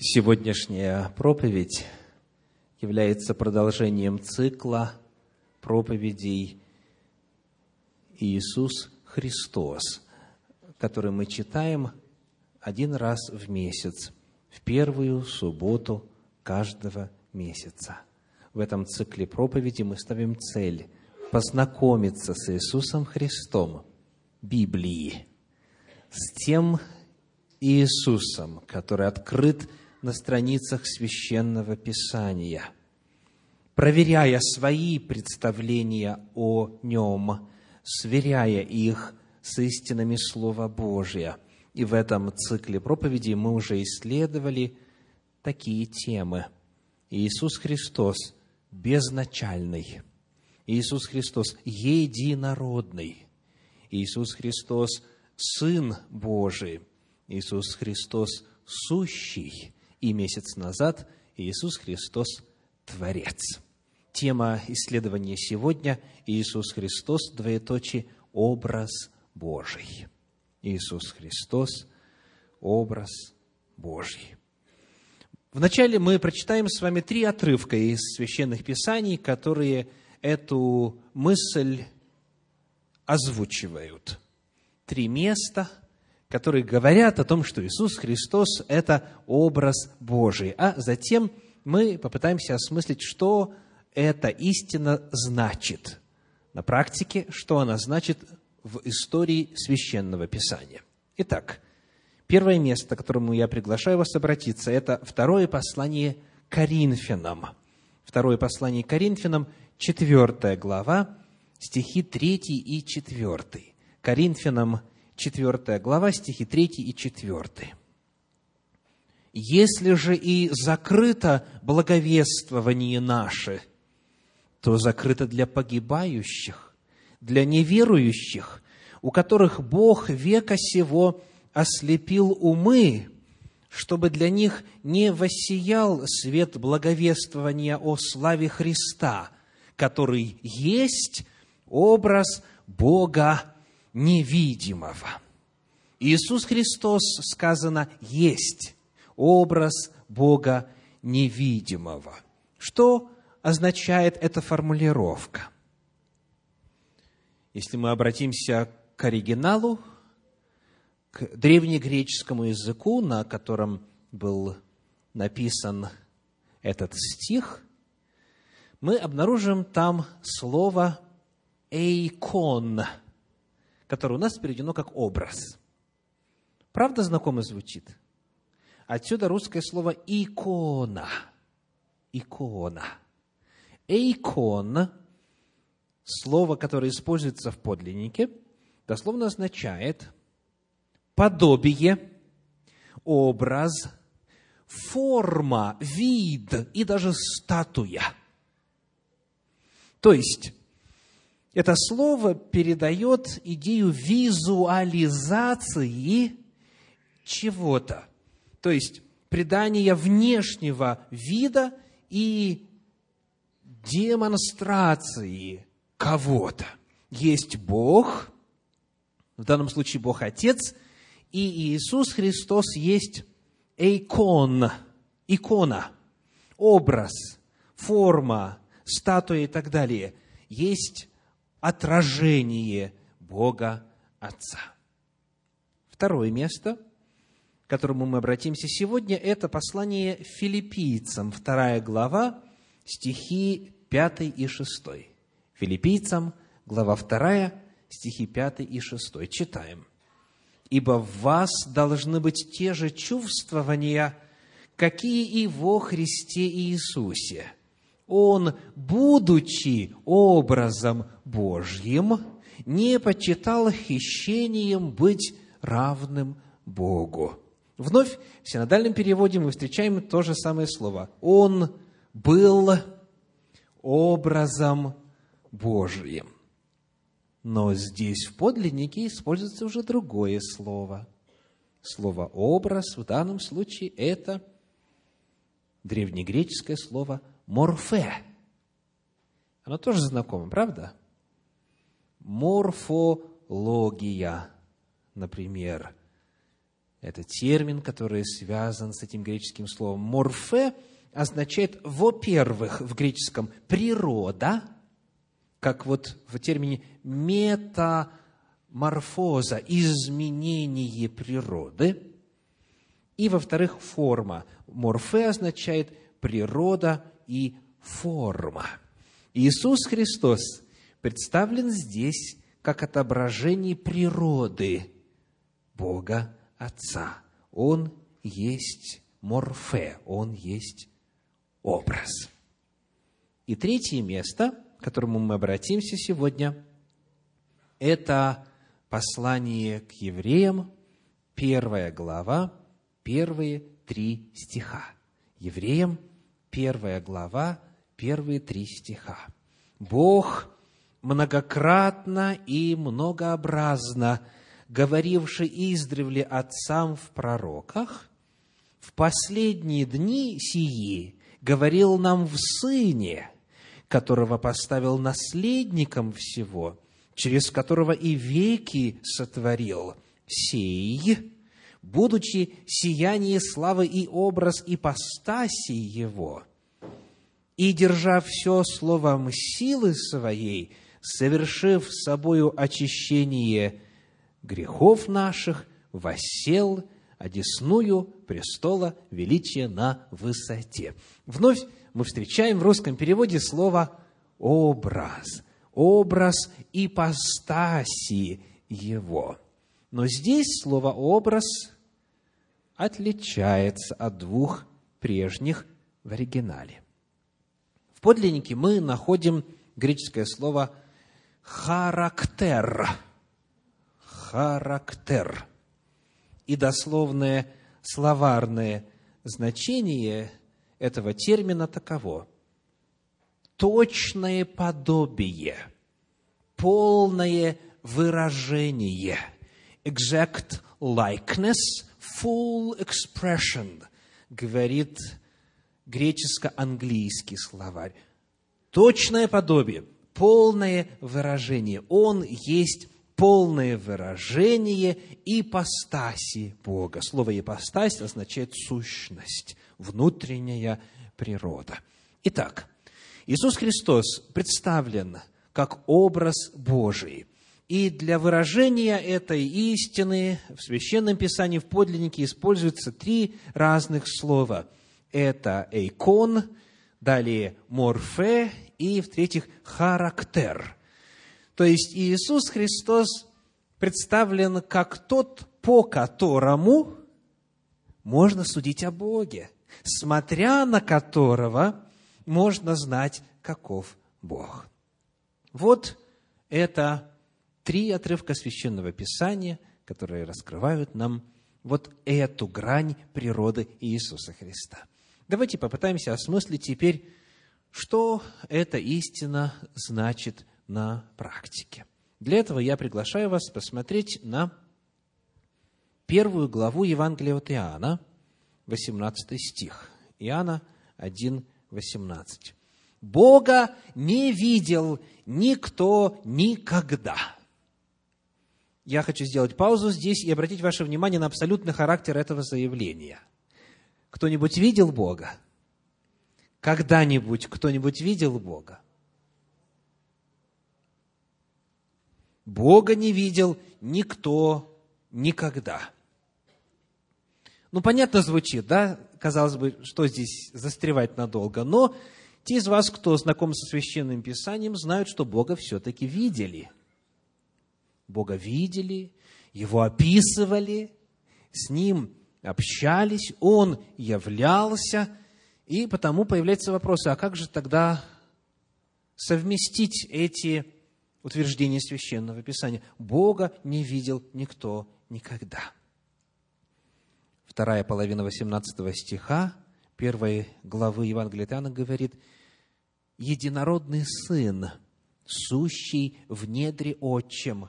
Сегодняшняя проповедь является продолжением цикла проповедей Иисус Христос, который мы читаем один раз в месяц, в первую субботу каждого месяца. В этом цикле проповеди мы ставим цель познакомиться с Иисусом Христом, Библии, с тем Иисусом, который открыт на страницах священного писания, проверяя свои представления о нем, сверяя их с истинами Слова Божия. И в этом цикле проповедей мы уже исследовали такие темы. Иисус Христос безначальный, Иисус Христос единородный, Иисус Христос Сын Божий, Иисус Христос сущий, и месяц назад Иисус Христос – Творец. Тема исследования сегодня – Иисус Христос, двоеточие, образ Божий. Иисус Христос – образ Божий. Вначале мы прочитаем с вами три отрывка из священных писаний, которые эту мысль озвучивают. Три места – которые говорят о том, что Иисус Христос – это образ Божий. А затем мы попытаемся осмыслить, что эта истина значит на практике, что она значит в истории Священного Писания. Итак, первое место, к которому я приглашаю вас обратиться, это второе послание Коринфянам. Второе послание Коринфянам, четвертая глава, стихи 3 и 4. Коринфянам 4 глава, стихи 3 и 4. «Если же и закрыто благовествование наше, то закрыто для погибающих, для неверующих, у которых Бог века сего ослепил умы, чтобы для них не воссиял свет благовествования о славе Христа, который есть образ Бога невидимого. Иисус Христос, сказано, есть образ Бога невидимого. Что означает эта формулировка? Если мы обратимся к оригиналу, к древнегреческому языку, на котором был написан этот стих, мы обнаружим там слово «эйкон», которое у нас переведено как образ. Правда знакомо звучит? Отсюда русское слово «икона». Икона. Эйкон, слово, которое используется в подлиннике, дословно означает подобие, образ, форма, вид и даже статуя. То есть, это слово передает идею визуализации чего-то. То есть, придания внешнего вида и демонстрации кого-то. Есть Бог, в данном случае Бог Отец, и Иисус Христос есть эйкон, икона, образ, форма, статуя и так далее. Есть отражение Бога Отца. Второе место, к которому мы обратимся сегодня, это послание филиппийцам, вторая глава, стихи 5 и 6. Филиппийцам, глава 2, стихи 5 и 6. Читаем. «Ибо в вас должны быть те же чувствования, какие и во Христе Иисусе, он, будучи образом Божьим, не почитал хищением быть равным Богу. Вновь в синодальном переводе мы встречаем то же самое слово. Он был образом Божьим. Но здесь в подлиннике используется уже другое слово. Слово «образ» в данном случае – это древнегреческое слово морфе. Оно тоже знакомо, правда? Морфология, например. это термин, который связан с этим греческим словом. Морфе означает, во-первых, в греческом природа, как вот в термине метаморфоза, изменение природы. И, во-вторых, форма. Морфе означает природа и форма. Иисус Христос представлен здесь как отображение природы Бога Отца. Он есть морфе, Он есть образ. И третье место, к которому мы обратимся сегодня, это послание к евреям, первая глава, первые три стиха. Евреям, первая глава, первые три стиха. Бог многократно и многообразно говоривший издревле отцам в пророках, в последние дни сии говорил нам в Сыне, которого поставил наследником всего, через которого и веки сотворил, сей, будучи сияние славы и образ ипостаси Его, и, держа все словом силы своей, совершив собою очищение грехов наших, восел одесную престола величия на высоте. Вновь мы встречаем в русском переводе слово «образ», образ ипостаси его. Но здесь слово «образ» отличается от двух прежних в оригинале. В подлиннике мы находим греческое слово «характер». Характер. И дословное словарное значение этого термина таково. Точное подобие, полное выражение, exact likeness, full expression, говорит греческо-английский словарь. Точное подобие, полное выражение. Он есть полное выражение ипостаси Бога. Слово ипостась означает сущность, внутренняя природа. Итак, Иисус Христос представлен как образ Божий. И для выражения этой истины в Священном Писании, в подлиннике используются три разных слова – это эйкон, далее морфе и, в-третьих, характер. То есть Иисус Христос представлен как тот, по которому можно судить о Боге, смотря на которого можно знать, каков Бог. Вот это три отрывка Священного Писания, которые раскрывают нам вот эту грань природы Иисуса Христа – Давайте попытаемся осмыслить теперь, что эта истина значит на практике. Для этого я приглашаю вас посмотреть на первую главу Евангелия от Иоанна, 18 стих. Иоанна 1, 18. «Бога не видел никто никогда». Я хочу сделать паузу здесь и обратить ваше внимание на абсолютный характер этого заявления – кто-нибудь видел Бога? Когда-нибудь кто-нибудь видел Бога? Бога не видел никто никогда. Ну, понятно звучит, да? Казалось бы, что здесь застревать надолго. Но те из вас, кто знаком со Священным Писанием, знают, что Бога все-таки видели. Бога видели, Его описывали, с Ним общались, Он являлся, и потому появляется вопрос, а как же тогда совместить эти утверждения Священного Писания? Бога не видел никто никогда. Вторая половина 18 стиха первой главы Евангелия Иоанна говорит, «Единородный Сын, сущий в недре Отчим,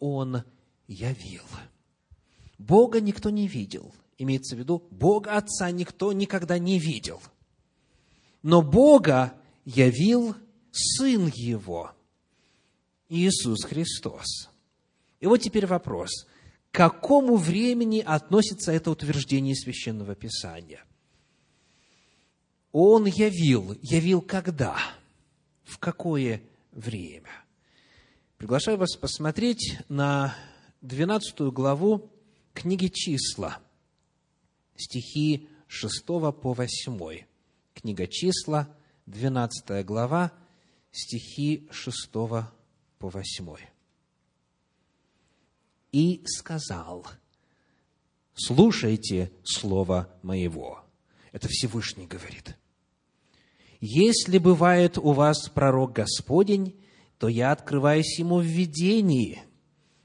Он явил». Бога никто не видел – имеется в виду, Бога Отца никто никогда не видел. Но Бога явил Сын Его, Иисус Христос. И вот теперь вопрос. К какому времени относится это утверждение Священного Писания? Он явил. Явил когда? В какое время? Приглашаю вас посмотреть на 12 главу книги «Числа», стихи 6 по 8. Книга «Числа», 12 глава, стихи 6 по 8. «И сказал, слушайте слово моего». Это Всевышний говорит. «Если бывает у вас пророк Господень, то я открываюсь ему в видении,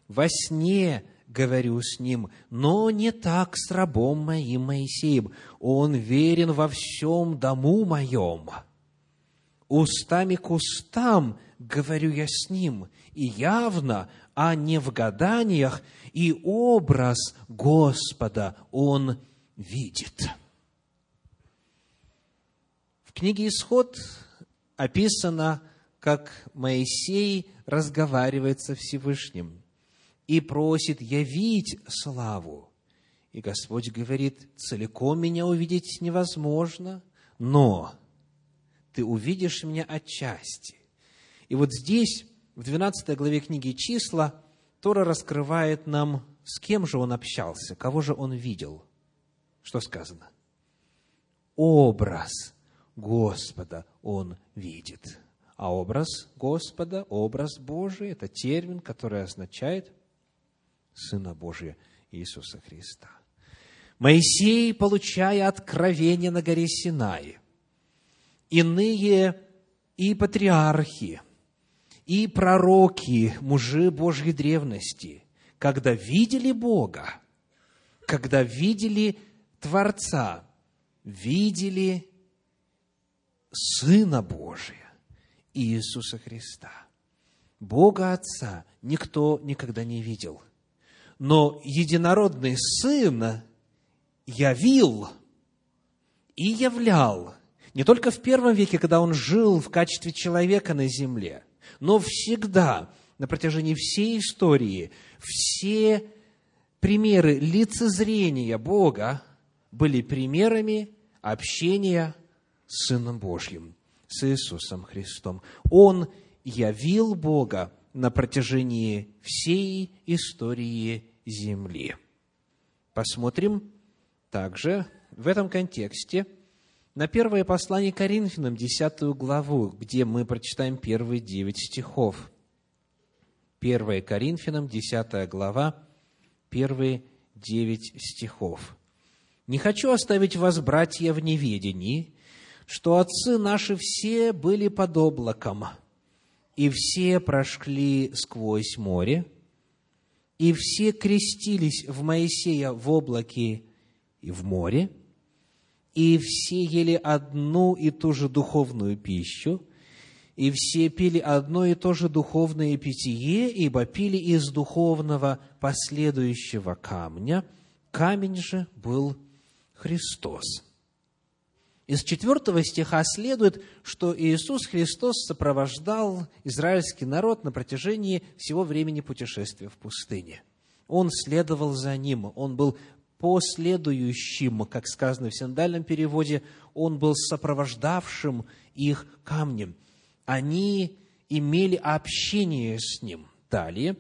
во сне говорю с ним, но не так с рабом моим Моисеем. Он верен во всем дому моем. Устами к устам говорю я с ним, и явно, а не в гаданиях, и образ Господа он видит. В книге «Исход» описано, как Моисей разговаривает со Всевышним – и просит явить славу. И Господь говорит, целиком меня увидеть невозможно, но ты увидишь меня отчасти. И вот здесь, в 12 главе книги «Числа», Тора раскрывает нам, с кем же он общался, кого же он видел. Что сказано? Образ Господа он видит. А образ Господа, образ Божий – это термин, который означает – Сына Божия Иисуса Христа. Моисей, получая откровение на горе Синай, иные и патриархи, и пророки, мужи Божьей древности, когда видели Бога, когда видели Творца, видели Сына Божия, Иисуса Христа. Бога Отца никто никогда не видел – но единородный Сын явил и являл не только в первом веке, когда Он жил в качестве человека на земле, но всегда, на протяжении всей истории, все примеры лицезрения Бога были примерами общения с Сыном Божьим, с Иисусом Христом. Он явил Бога на протяжении всей истории Земли. Посмотрим также в этом контексте на первое послание Коринфянам, десятую главу, где мы прочитаем первые девять стихов. Первое Коринфянам, десятая глава, первые девять стихов. «Не хочу оставить вас, братья, в неведении, что отцы наши все были под облаком, и все прошли сквозь море, и все крестились в Моисея в облаке и в море, и все ели одну и ту же духовную пищу, и все пили одно и то же духовное питье, ибо пили из духовного последующего камня. Камень же был Христос. Из четвертого стиха следует, что Иисус Христос сопровождал израильский народ на протяжении всего времени путешествия в пустыне. Он следовал за ним, он был последующим, как сказано в синдальном переводе, он был сопровождавшим их камнем. Они имели общение с ним. Далее,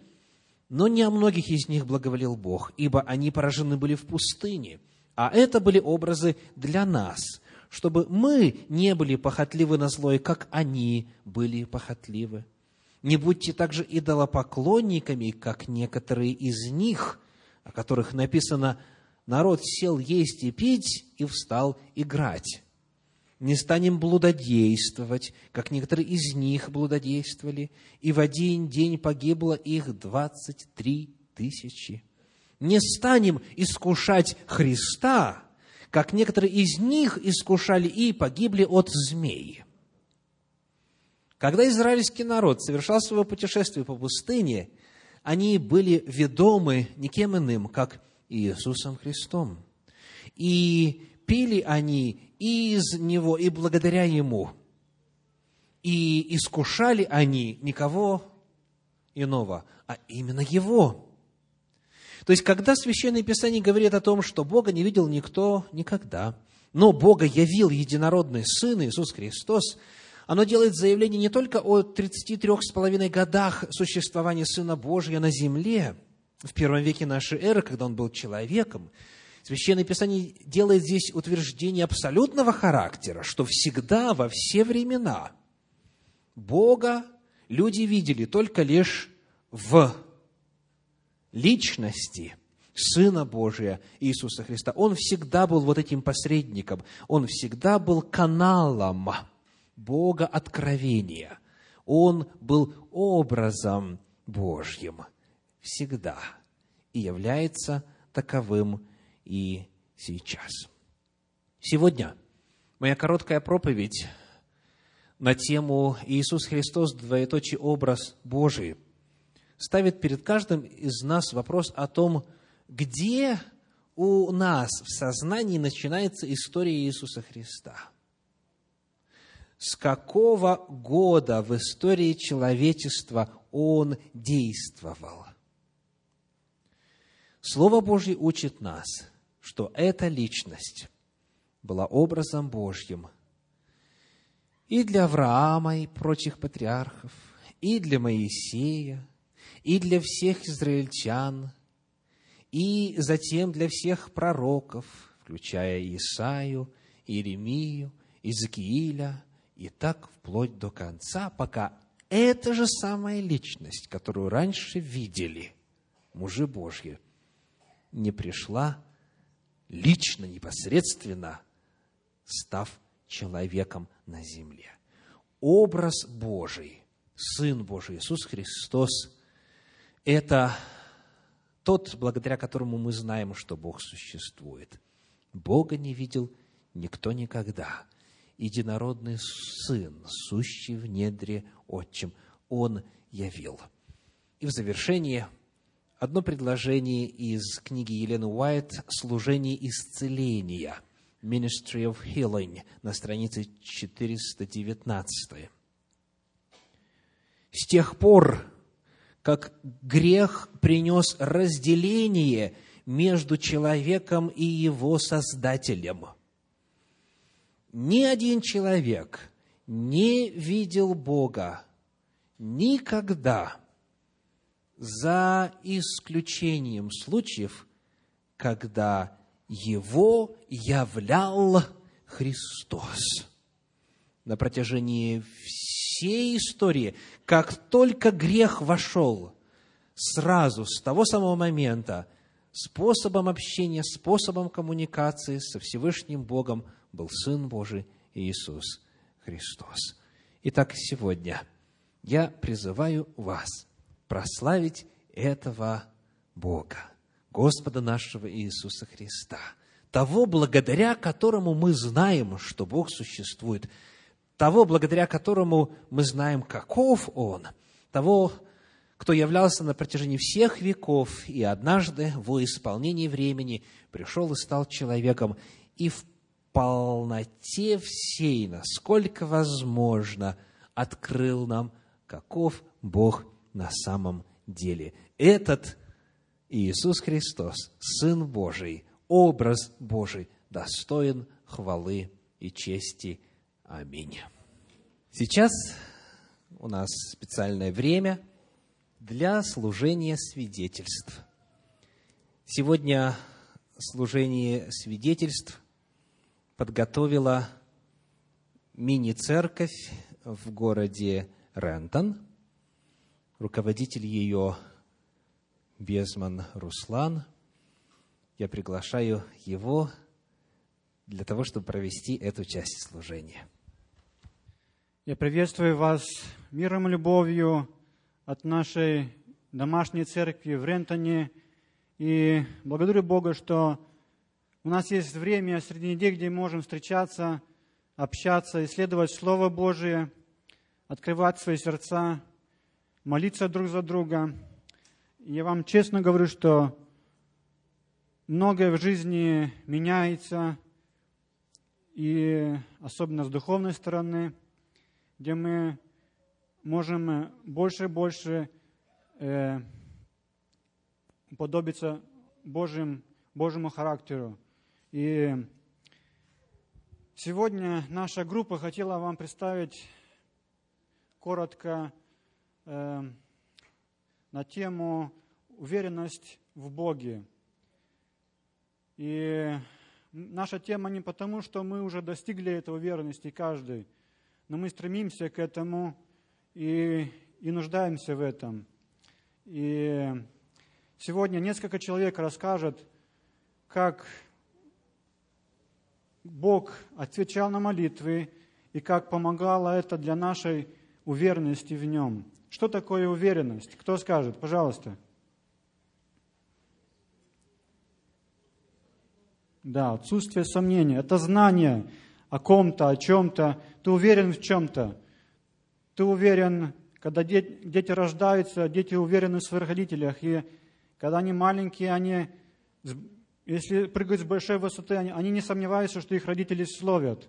но не о многих из них благоволил Бог, ибо они поражены были в пустыне. А это были образы для нас – чтобы мы не были похотливы на злое, как они были похотливы. Не будьте также идолопоклонниками, как некоторые из них, о которых написано «народ сел есть и пить и встал играть». Не станем блудодействовать, как некоторые из них блудодействовали, и в один день погибло их двадцать три тысячи. Не станем искушать Христа, как некоторые из них искушали и погибли от змей. Когда израильский народ совершал свое путешествие по пустыне, они были ведомы никем иным, как Иисусом Христом. И пили они из Него и благодаря Ему. И искушали они никого иного, а именно Его. То есть, когда Священное Писание говорит о том, что Бога не видел никто никогда, но Бога явил единородный Сын Иисус Христос, оно делает заявление не только о 33,5 годах существования Сына Божия на земле, в первом веке нашей эры, когда Он был человеком, Священное Писание делает здесь утверждение абсолютного характера, что всегда, во все времена, Бога люди видели только лишь в личности Сына Божия Иисуса Христа. Он всегда был вот этим посредником, он всегда был каналом Бога откровения. Он был образом Божьим всегда и является таковым и сейчас. Сегодня моя короткая проповедь на тему «Иисус Христос, двоеточий образ Божий» ставит перед каждым из нас вопрос о том, где у нас в сознании начинается история Иисуса Христа. С какого года в истории человечества Он действовал? Слово Божье учит нас, что эта личность была образом Божьим и для Авраама и прочих патриархов, и для Моисея, и для всех израильтян, и затем для всех пророков, включая Исаию, Иеремию, Иезекииля, и так вплоть до конца, пока эта же самая личность, которую раньше видели мужи Божьи, не пришла лично, непосредственно, став человеком на земле. Образ Божий, Сын Божий, Иисус Христос – это тот, благодаря которому мы знаем, что Бог существует. Бога не видел никто никогда. Единородный Сын, сущий в недре Отчим, Он явил. И в завершение одно предложение из книги Елены Уайт «Служение исцеления» Ministry of Healing на странице 419. С тех пор, как грех принес разделение между человеком и его Создателем. Ни один человек не видел Бога никогда, за исключением случаев, когда его являл Христос. На протяжении всей истории, как только грех вошел, сразу, с того самого момента, способом общения, способом коммуникации со Всевышним Богом был Сын Божий Иисус Христос. Итак, сегодня я призываю вас прославить этого Бога, Господа нашего Иисуса Христа, того, благодаря которому мы знаем, что Бог существует – того, благодаря которому мы знаем, каков Он, того, кто являлся на протяжении всех веков и однажды во исполнении времени пришел и стал человеком, и в полноте всей, насколько возможно, открыл нам, каков Бог на самом деле. Этот Иисус Христос, Сын Божий, образ Божий, достоин хвалы и чести – Аминь. Сейчас у нас специальное время для служения свидетельств. Сегодня служение свидетельств подготовила мини-церковь в городе Рентон. Руководитель ее Безман Руслан. Я приглашаю его для того, чтобы провести эту часть служения. Я приветствую вас миром и любовью от нашей домашней церкви в Рентоне. И благодарю Бога, что у нас есть время среди недели, где мы можем встречаться, общаться, исследовать Слово Божие, открывать свои сердца, молиться друг за друга. И я вам честно говорю, что многое в жизни меняется, и особенно с духовной стороны – где мы можем больше и больше э, подобиться Божьим, Божьему характеру. И сегодня наша группа хотела вам представить коротко э, на тему уверенность в Боге. И наша тема не потому, что мы уже достигли этой уверенности каждый, но мы стремимся к этому и, и нуждаемся в этом. И сегодня несколько человек расскажет, как Бог отвечал на молитвы и как помогало это для нашей уверенности в Нем. Что такое уверенность? Кто скажет? Пожалуйста. Да, отсутствие сомнения. Это знание о ком-то, о чем-то. Ты уверен в чем-то. Ты уверен, когда дети, рождаются, дети уверены в своих родителях. И когда они маленькие, они, если прыгают с большой высоты, они, они не сомневаются, что их родители словят.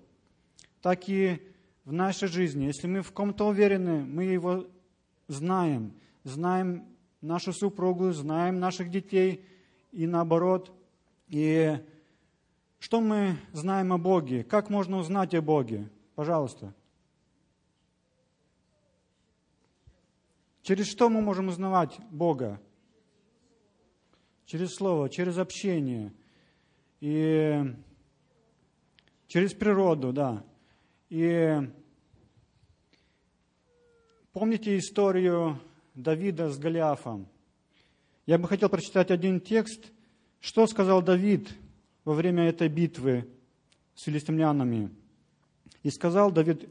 Так и в нашей жизни. Если мы в ком-то уверены, мы его знаем. Знаем нашу супругу, знаем наших детей и наоборот. И что мы знаем о Боге? Как можно узнать о Боге? Пожалуйста. Через что мы можем узнавать Бога? Через Слово, через общение. И через природу, да. И помните историю Давида с Голиафом? Я бы хотел прочитать один текст. Что сказал Давид – во время этой битвы с филистимлянами. И сказал Давид,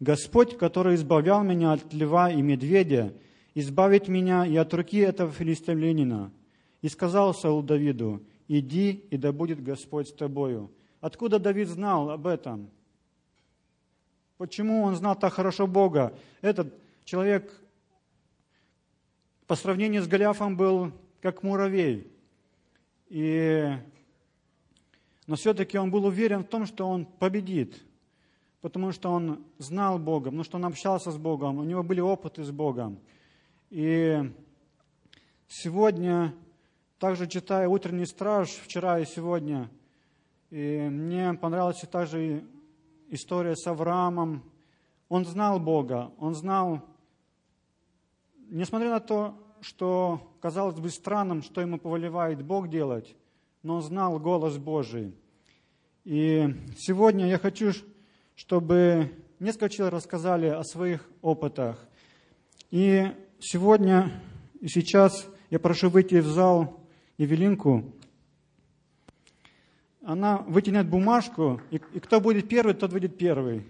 Господь, который избавлял меня от льва и медведя, избавит меня и от руки этого филистимлянина. И сказал Саул Давиду, иди, и да будет Господь с тобою. Откуда Давид знал об этом? Почему он знал так хорошо Бога? Этот человек по сравнению с Голиафом был как муравей. И но все-таки он был уверен в том, что он победит, потому что он знал Бога, потому что он общался с Богом, у него были опыты с Богом. И сегодня, также читая «Утренний страж» вчера и сегодня, и мне понравилась также история с Авраамом. Он знал Бога, он знал, несмотря на то, что казалось бы странным, что ему повелевает Бог делать, но знал голос Божий. И сегодня я хочу, чтобы несколько человек рассказали о своих опытах. И сегодня и сейчас я прошу выйти в зал Евелинку. Она вытянет бумажку, и, и кто будет первый, тот будет первый.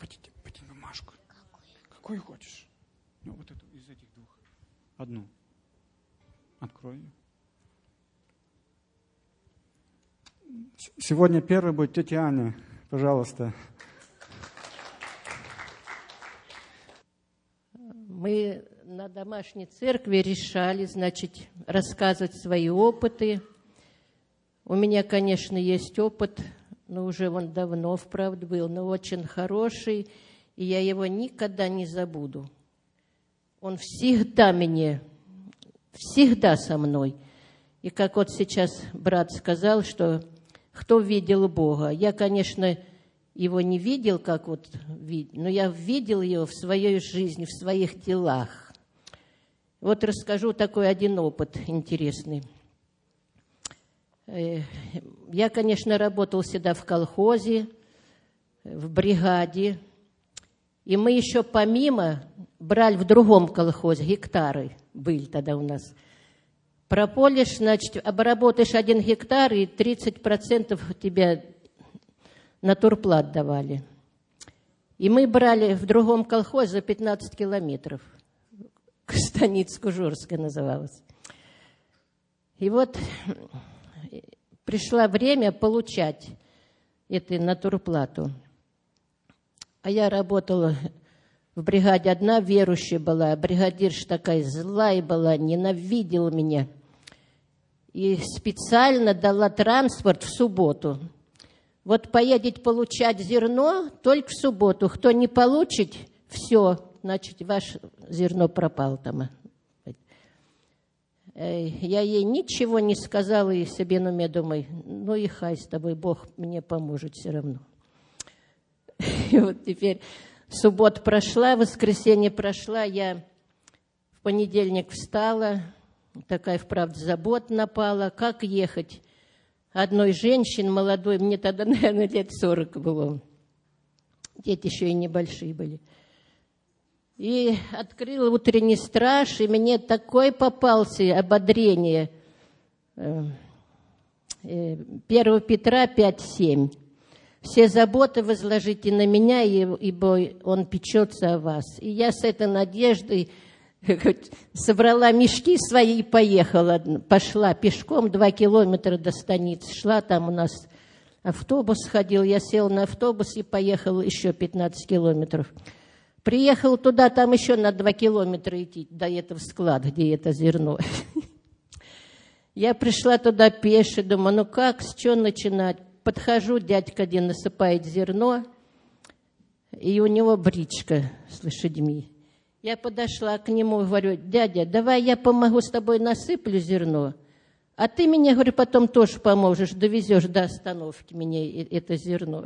Вытяни, вытяни бумажку. Какую хочешь? Ну, вот эту, из этих двух. Одну. Открой ее. Сегодня первый будет тетя Аня. Пожалуйста. Мы на домашней церкви решали, значит, рассказывать свои опыты. У меня, конечно, есть опыт, но уже он давно, вправду, был, но очень хороший, и я его никогда не забуду. Он всегда мне, всегда со мной. И как вот сейчас брат сказал, что кто видел Бога. Я, конечно, его не видел, как вот но я видел его в своей жизни, в своих делах. Вот расскажу такой один опыт интересный. Э, я, конечно, работал всегда в колхозе, в бригаде, и мы еще помимо брали в другом колхозе, гектары были тогда у нас. Прополишь, значит, обработаешь один гектар, и 30% тебе на турплат давали. И мы брали в другом колхозе за 15 километров. Станиц-Кужурская называлась. И вот пришло время получать эту натурплату. А я работала в бригаде одна верующая была, а бригадирша такая злая была, ненавидела меня. И специально дала транспорт в субботу. Вот поедете получать зерно только в субботу. Кто не получит, все, значит, ваше зерно пропало там. Я ей ничего не сказала и себе на уме думаю, ну и хай с тобой, Бог мне поможет все равно. И вот теперь суббота прошла, воскресенье прошла, я в понедельник встала, такая, вправду, забота напала, как ехать одной женщине молодой, мне тогда, наверное, лет 40 было. Дети еще и небольшие были. И открыла утренний страж, и мне такой попался ободрение. 1 э, э, Петра 5.7. Все заботы возложите на меня, ибо он печется о вас. И я с этой надеждой собрала мешки свои и поехала. Пошла пешком два километра до станицы. Шла там у нас автобус ходил. Я села на автобус и поехала еще 15 километров. Приехал туда, там еще на два километра идти до этого склада, где это зерно. Я пришла туда пеше, думаю, ну как, с чего начинать? Подхожу, дядька один насыпает зерно, и у него бричка с лошадьми. Я подошла к нему и говорю, дядя, давай я помогу с тобой насыплю зерно, а ты мне, говорю, потом тоже поможешь, довезешь до остановки мне это зерно.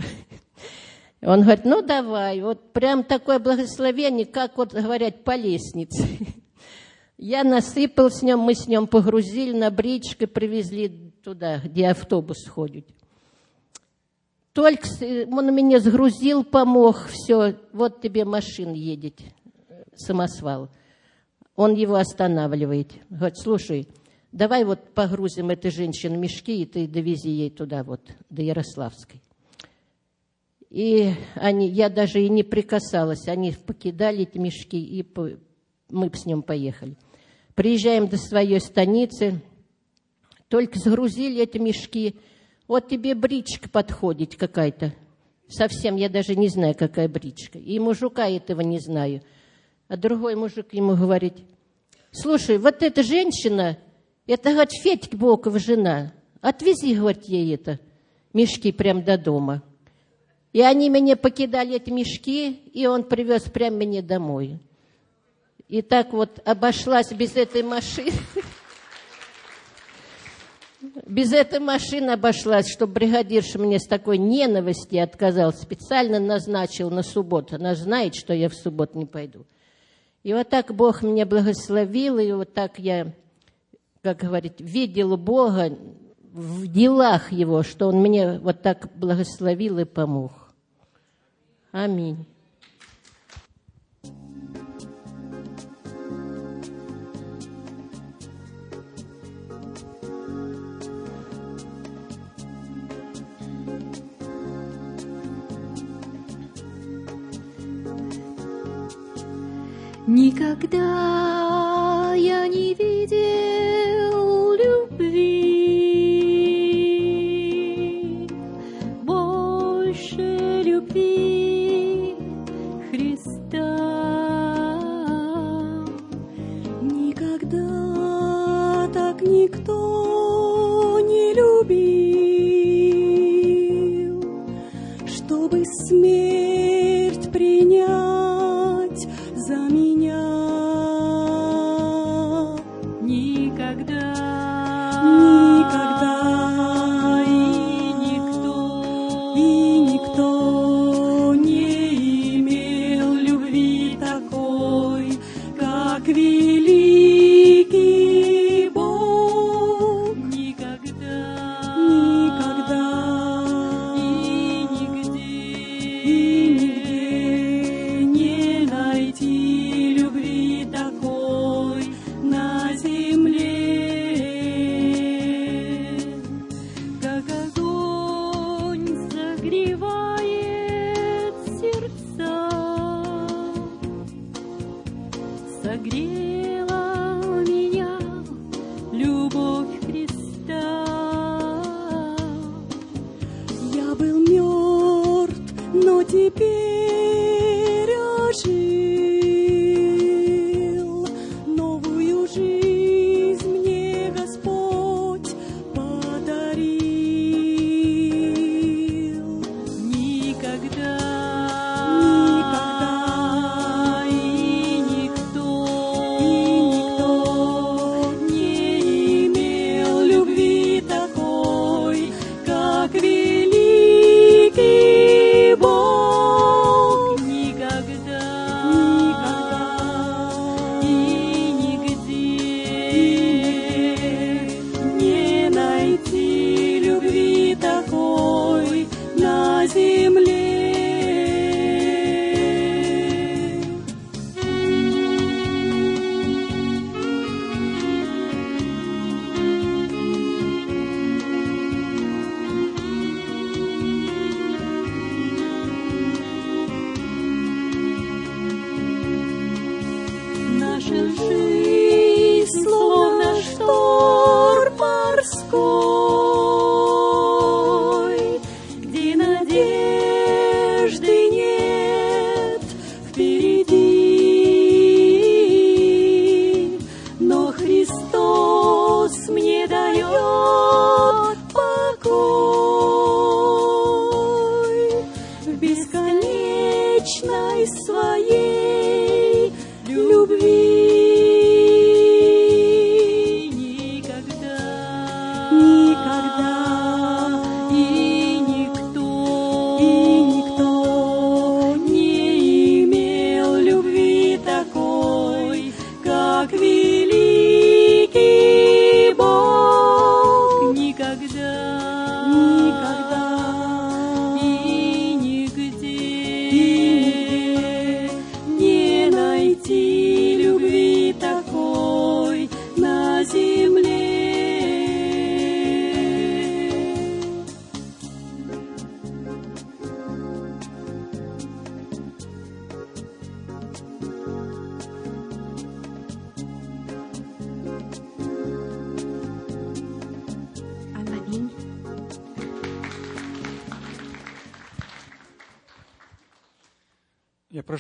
Он говорит, ну давай, вот прям такое благословение, как вот говорят по лестнице. Я насыпал с ним, мы с ним погрузили на бричку, привезли туда, где автобус ходит. Только он меня сгрузил, помог, все, вот тебе машина едет самосвал. Он его останавливает. Говорит, слушай, давай вот погрузим этой женщине мешки, и ты довези ей туда вот, до Ярославской. И они, я даже и не прикасалась, они покидали эти мешки, и по, мы с ним поехали. Приезжаем до своей станицы, только сгрузили эти мешки, вот тебе бричка подходит какая-то. Совсем я даже не знаю, какая бричка. И мужика этого не знаю – а другой мужик ему говорит, слушай, вот эта женщина, это, говорит, Федька Боков жена. Отвези, говорит, ей это, мешки прям до дома. И они меня покидали эти мешки, и он привез прямо мне домой. И так вот обошлась без этой машины. Без этой машины обошлась, что бригадирша мне с такой ненависти отказал. Специально назначил на субботу. Она знает, что я в субботу не пойду. И вот так Бог меня благословил, и вот так я, как говорит, видел Бога в делах Его, что Он мне вот так благословил и помог. Аминь. Никогда я не видел любви,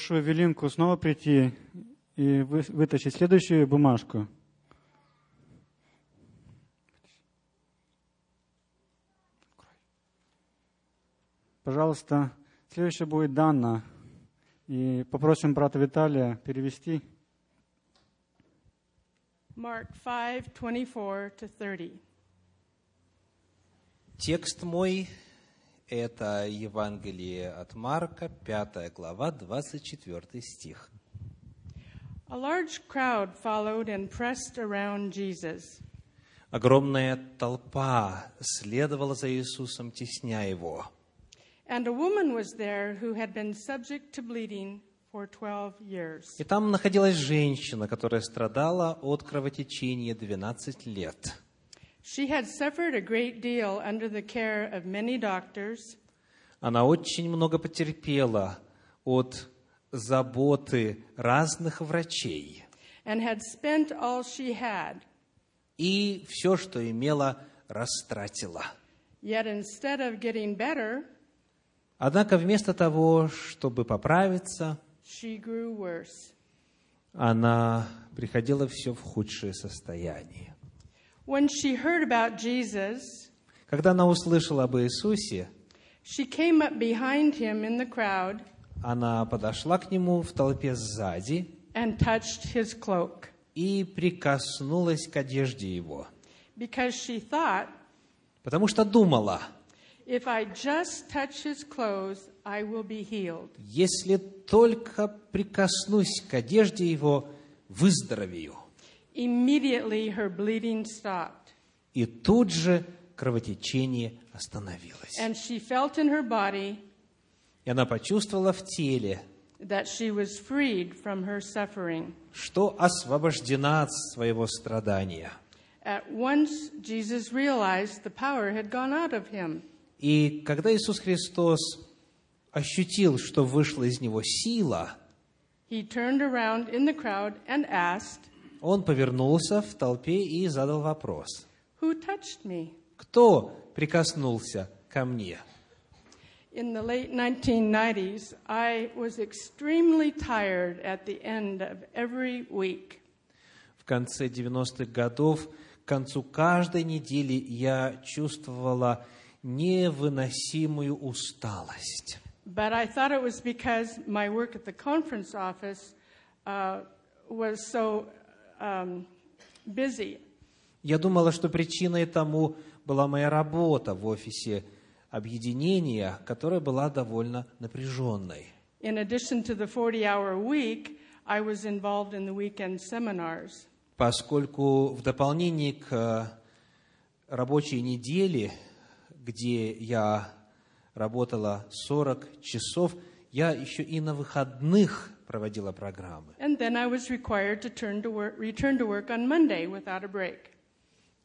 прошу Эвелинку снова прийти и вы- вытащить следующую бумажку. Пожалуйста, следующая будет Дана. И попросим брата Виталия перевести. Mark 5 24 to 30. Текст мой – это Евангелие от Марка, 5 глава, 24 стих. A large crowd followed and pressed around Jesus. Огромная толпа следовала за Иисусом, тесня Его. And a woman was there who had been subject to bleeding for 12 years. И там находилась женщина, которая страдала от кровотечения 12 лет. She had suffered a great deal under the care of many doctors, Она очень много потерпела от заботы разных врачей. and had spent all she had. И все, что имела, растратила. Yet instead of getting better, Однако вместо того, чтобы поправиться, she grew worse. она приходила все в худшее состояние. When she heard about Jesus, Когда она услышала об Иисусе, she came up behind him in the crowd она подошла к нему в толпе сзади and touched his cloak и прикоснулась к одежде его, because she thought, потому что думала, if I just touch his clothes, I will be healed. если только прикоснусь к одежде его, выздоровею. Immediately her bleeding stopped, И тут же кровотечение остановилось. and she felt in her body И она почувствовала в теле, that she was freed from her suffering. что освобождена от своего страдания. At once, Jesus realized the power had gone out of him. И когда Иисус Христос ощутил, что вышла из него сила, He turned around in the crowd and asked, он повернулся в толпе и задал вопрос. Who touched me? Кто прикоснулся ко мне? In the late 1990s, I was extremely tired at the end of every week. В конце 90-х годов, к концу каждой недели я чувствовала невыносимую усталость. But I thought it was because my work at the conference office uh, was so um, busy. Я думала, что причиной тому была моя работа в офисе объединения, которая была довольно напряженной. In addition to the 40 hour week, I was involved in the weekend seminars. Поскольку в дополнение к э, рабочей неделе, где я работала 40 часов, я еще и на выходных проводила программы. And then I was required to turn to work, return to work on Monday without a break.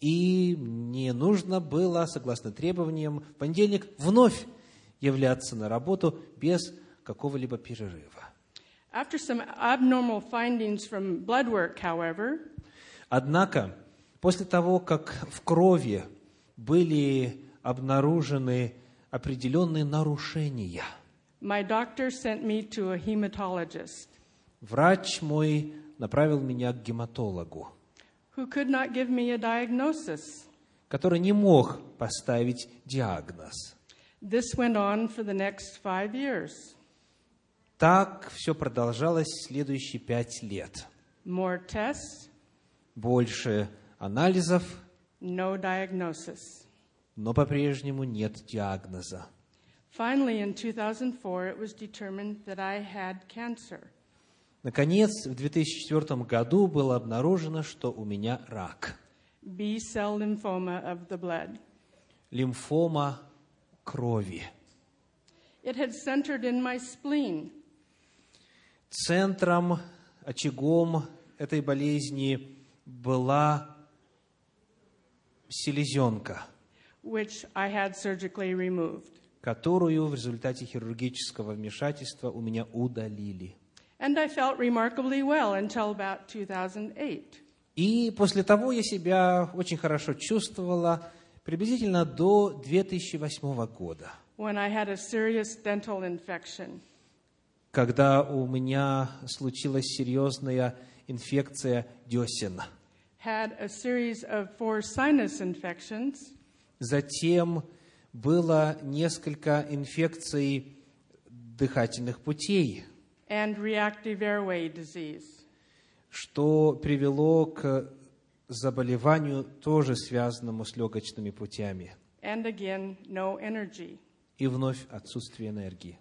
И мне нужно было, согласно требованиям, в понедельник вновь являться на работу без какого-либо перерыва. After some abnormal findings from blood work, however, Однако, после того, как в крови были обнаружены определенные нарушения, my doctor sent me to a hematologist врач мой направил меня к гематологу, who could not give me a diagnosis. который не мог поставить диагноз. This went on for the next five years. Так все продолжалось следующие пять лет. More tests, Больше анализов, no diagnosis. но по-прежнему нет диагноза. Finally, in 2004, it was determined that I had cancer. Наконец, в 2004 году было обнаружено, что у меня рак. B cell lymphoma of the blood. Лимфома крови. It had centered in my spleen, Центром, очагом этой болезни была селезенка, which I had surgically removed. Которую в результате хирургического вмешательства у меня удалили. And I felt remarkably well until about 2008. И после того я себя очень хорошо чувствовала приблизительно до 2008 года, when I had a serious dental infection. когда у меня случилась серьезная инфекция десен. had a series of four sinus infections, Затем было несколько инфекций дыхательных путей, and reactive airway disease. что привело к заболеванию, тоже связанному с легочными путями. And again, no energy. И вновь отсутствие энергии.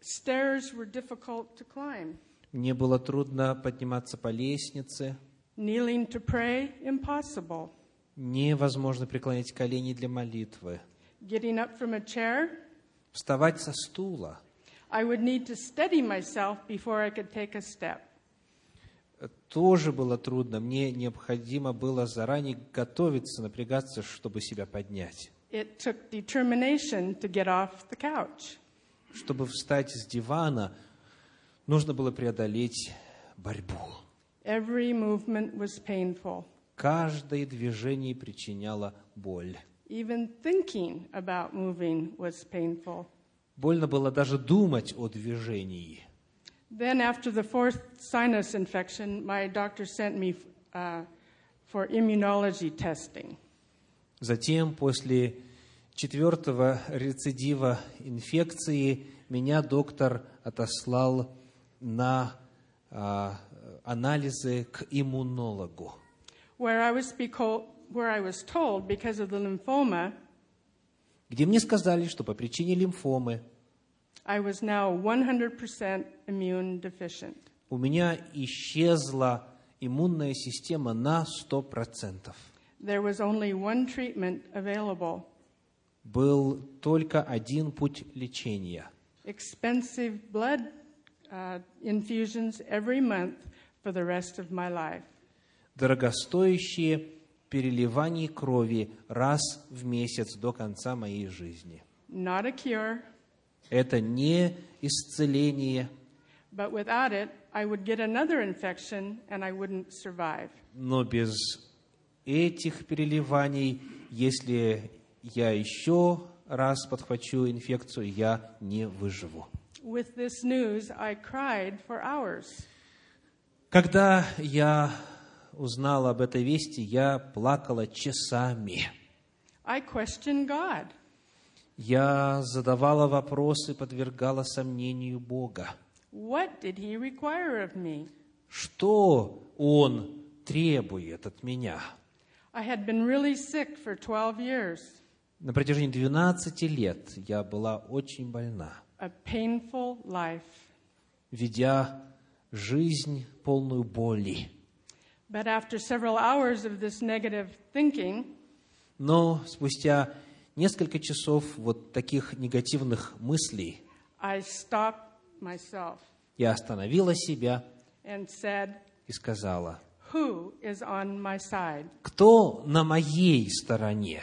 Stairs were difficult to climb. Мне было трудно подниматься по лестнице. Kneeling to pray, impossible. Невозможно преклонить колени для молитвы. Getting up from a chair, Вставать со стула. I would need to steady myself before I could take a step. Тоже было трудно. Мне необходимо было заранее готовиться, напрягаться, чтобы себя поднять. It took determination to get off the couch. Чтобы встать с дивана, нужно было преодолеть борьбу. Every movement was painful. Каждое движение причиняло боль. Even thinking about moving was painful. Больно было даже думать о движении. Then, after the fourth sinus infection, my doctor sent me uh, for immunology testing. Затем, после четвертого рецидива инфекции, меня доктор отослал на а, анализы к иммунологу, where I was, beco- where I was told because of the lymphoma, где мне сказали, что по причине лимфомы I was now 100% immune deficient. у меня исчезла иммунная система на 100%. There was only one treatment available Был только один путь лечения expensive blood uh, infusions every month for the rest of my life. – дорогостоящие переливание крови раз в месяц до конца моей жизни. Not a cure, Это не исцеление, but without it, I would get another infection and I wouldn't survive. но без этих переливаний, если я еще раз подхвачу инфекцию, я не выживу. With this news, I cried for hours. Когда я узнал об этой вести, я плакала часами. I questioned God. Я задавала вопросы, подвергала сомнению Бога. What did He require of me? Что Он требует от меня? I had been really sick for 12 years, На протяжении 12 лет я была очень больна, a painful life. ведя жизнь полную боли. But after several hours of this negative thinking, Но спустя несколько часов вот таких негативных мыслей I stopped myself я остановила себя and said, и сказала, Who is on my side? кто на моей стороне?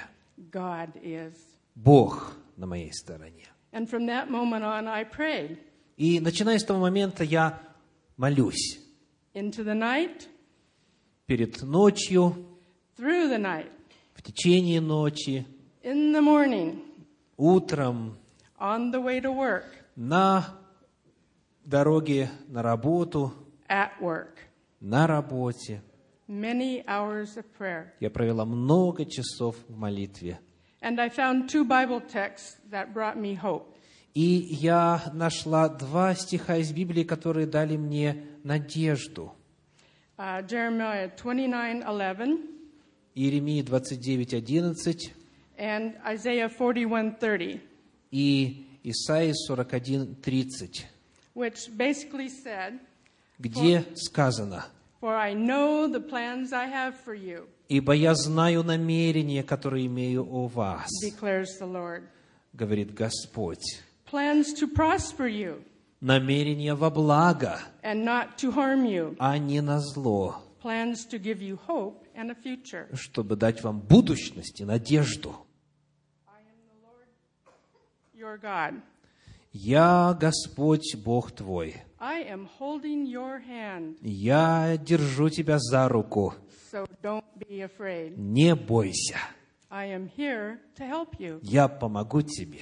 God is. Бог на моей стороне. And from that moment on, I prayed И начиная с того момента я молюсь into the night, перед ночью, through the night, в течение ночи, in the morning, утром, on the way to work, на дороге на работу, at work. на работе. Many hours of prayer. Я провела много часов в молитве. And I found two Bible texts that brought me hope. И я нашла два стиха из Библии, которые дали мне надежду. Uh, Jeremiah 29:11 Иеремии 29.11 and Isaiah 41:30, и Исаии 41.30, which basically said, где сказано, "For I know the plans I have for you," «Ибо я знаю намерения, которые имею о вас», declares the Lord. говорит Господь. Plans to prosper you Намерения во благо, and not to harm you. а не на зло, Plans to give you hope and a future. чтобы дать вам будущность и надежду. Your God. Я Господь Бог твой. I am holding your hand, Я держу тебя за руку. so don't be afraid. Не бойся. I am here to help you. Я помогу тебе.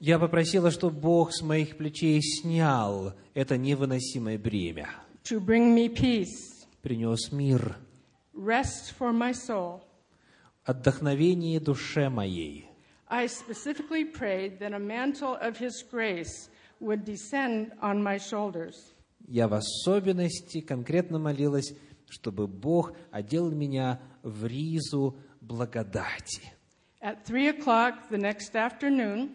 Я попросила, чтобы Бог с моих плечей снял это невыносимое бремя, to bring me peace, принес мир, rest for my soul. отдохновение душе моей. I specifically prayed that a mantle of His grace would descend on my shoulders. Я в особенности конкретно молилась, чтобы Бог одел меня в ризу благодати. At three o'clock the next afternoon,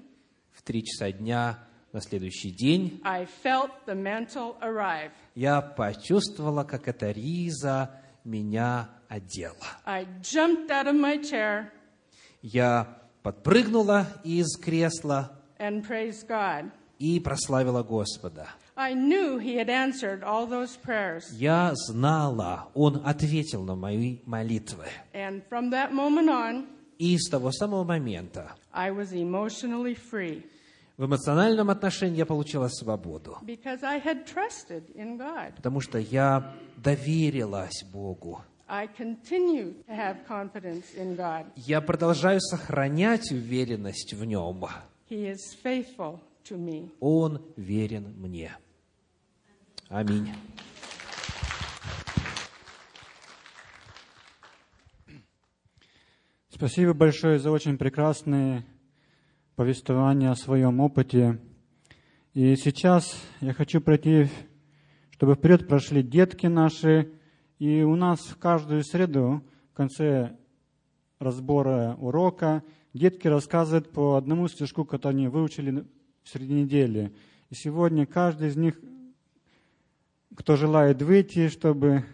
В три часа дня на следующий день I felt the mantle arrive. я почувствовала, как эта риза меня одела. I jumped out of my chair Я подпрыгнула из кресла and praised God. и прославила Господа. I knew He had answered all those prayers. Я знала, Он ответил на мои молитвы. And from that moment on, И с того самого момента I was emotionally free в эмоциональном отношении я получила свободу, because I had trusted in God. потому что я доверилась Богу. I continue to have confidence in God. Я продолжаю сохранять уверенность в Нем. He is faithful to me. Он верен мне. Аминь. Спасибо большое за очень прекрасные повествования о своем опыте. И сейчас я хочу пройти, чтобы вперед прошли детки наши. И у нас в каждую среду, в конце разбора урока, детки рассказывают по одному стишку, который они выучили среди недели. И сегодня каждый из них, кто желает выйти, чтобы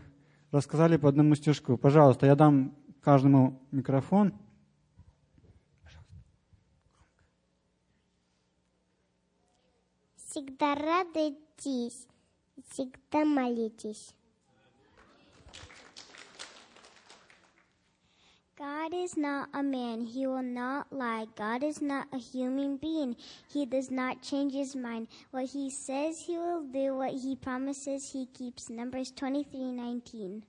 рассказали по одному стишку. Пожалуйста, я дам каждому микрофон. Всегда радуйтесь, всегда молитесь. God is not a man, he will not lie. God is not a human being, he does not change his mind. What he says he will do, what he promises he keeps. Numbers 23:19.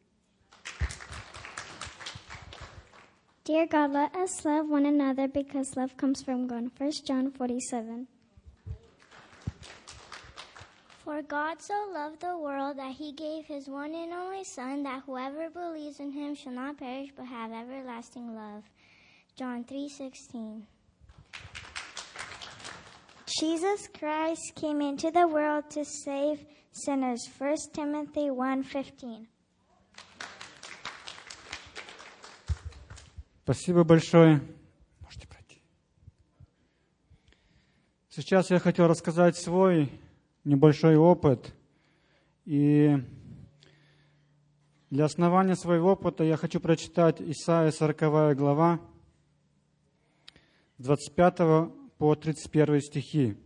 Dear God, let us love one another because love comes from God. 1 John 47. For God so loved the world that he gave his one and only Son, that whoever believes in him shall not perish but have everlasting love. John 3:16. Jesus Christ came into the world to save sinners. 1 Timothy 1:15. Спасибо большое. Можете пройти. Сейчас я хотел рассказать свой небольшой опыт. И для основания своего опыта я хочу прочитать Исаия 40 глава, с 25 по 31 стихи.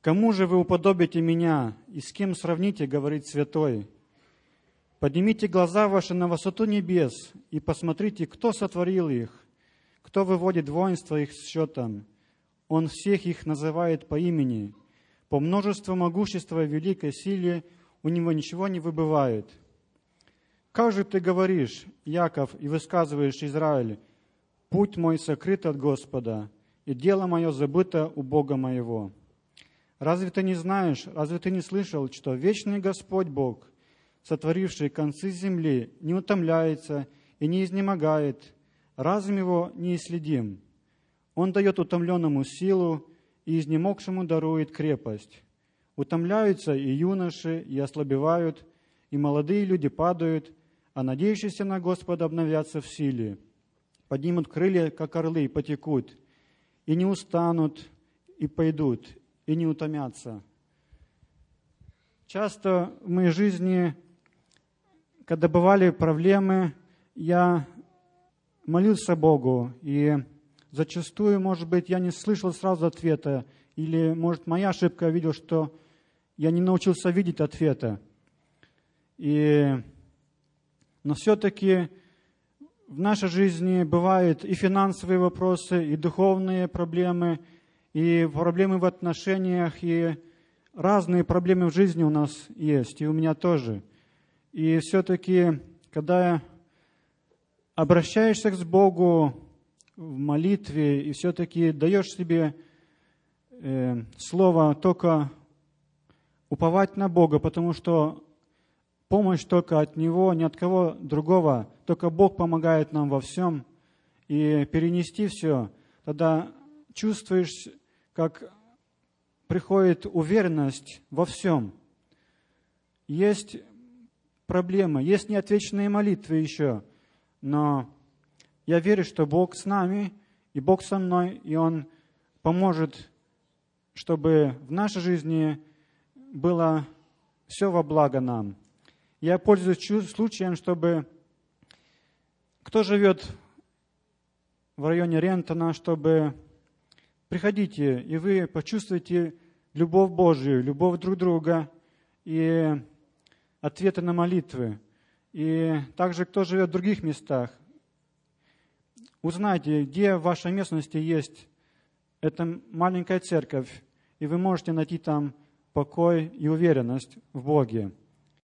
«Кому же вы уподобите меня, и с кем сравните, говорит святой? Поднимите глаза ваши на высоту небес и посмотрите, кто сотворил их, кто выводит воинство их счетом. Он всех их называет по имени. По множеству могущества и великой силе у него ничего не выбывает. Как же ты говоришь, Яков, и высказываешь, Израиль, путь мой сокрыт от Господа, и дело мое забыто у Бога моего. Разве ты не знаешь, разве ты не слышал, что вечный Господь Бог, сотворивший концы земли, не утомляется и не изнемогает, разум его неисследим. Он дает утомленному силу, и изнемогшему дарует крепость. Утомляются и юноши, и ослабевают, и молодые люди падают, а надеющиеся на Господа обновятся в силе. Поднимут крылья, как орлы, и потекут, и не устанут, и пойдут, и не утомятся. Часто в моей жизни, когда бывали проблемы, я молился Богу, и зачастую, может быть, я не слышал сразу ответа, или, может, моя ошибка, я видел, что я не научился видеть ответа. И, но все-таки в нашей жизни бывают и финансовые вопросы, и духовные проблемы, и проблемы в отношениях, и разные проблемы в жизни у нас есть, и у меня тоже. И все-таки, когда обращаешься к Богу в молитве и все-таки даешь себе э, слово только уповать на Бога, потому что помощь только от Него, ни от кого другого, только Бог помогает нам во всем, и перенести все, тогда чувствуешь, как приходит уверенность во всем. Есть проблема, есть неотвеченные молитвы еще, но я верю, что Бог с нами, и Бог со мной, и Он поможет, чтобы в нашей жизни было все во благо нам. Я пользуюсь случаем, чтобы кто живет в районе Рентона, чтобы приходите, и вы почувствуете любовь Божию, любовь друг друга и ответы на молитвы. И также, кто живет в других местах, узнайте, где в вашей местности есть эта маленькая церковь, и вы можете найти там покой и уверенность в Боге.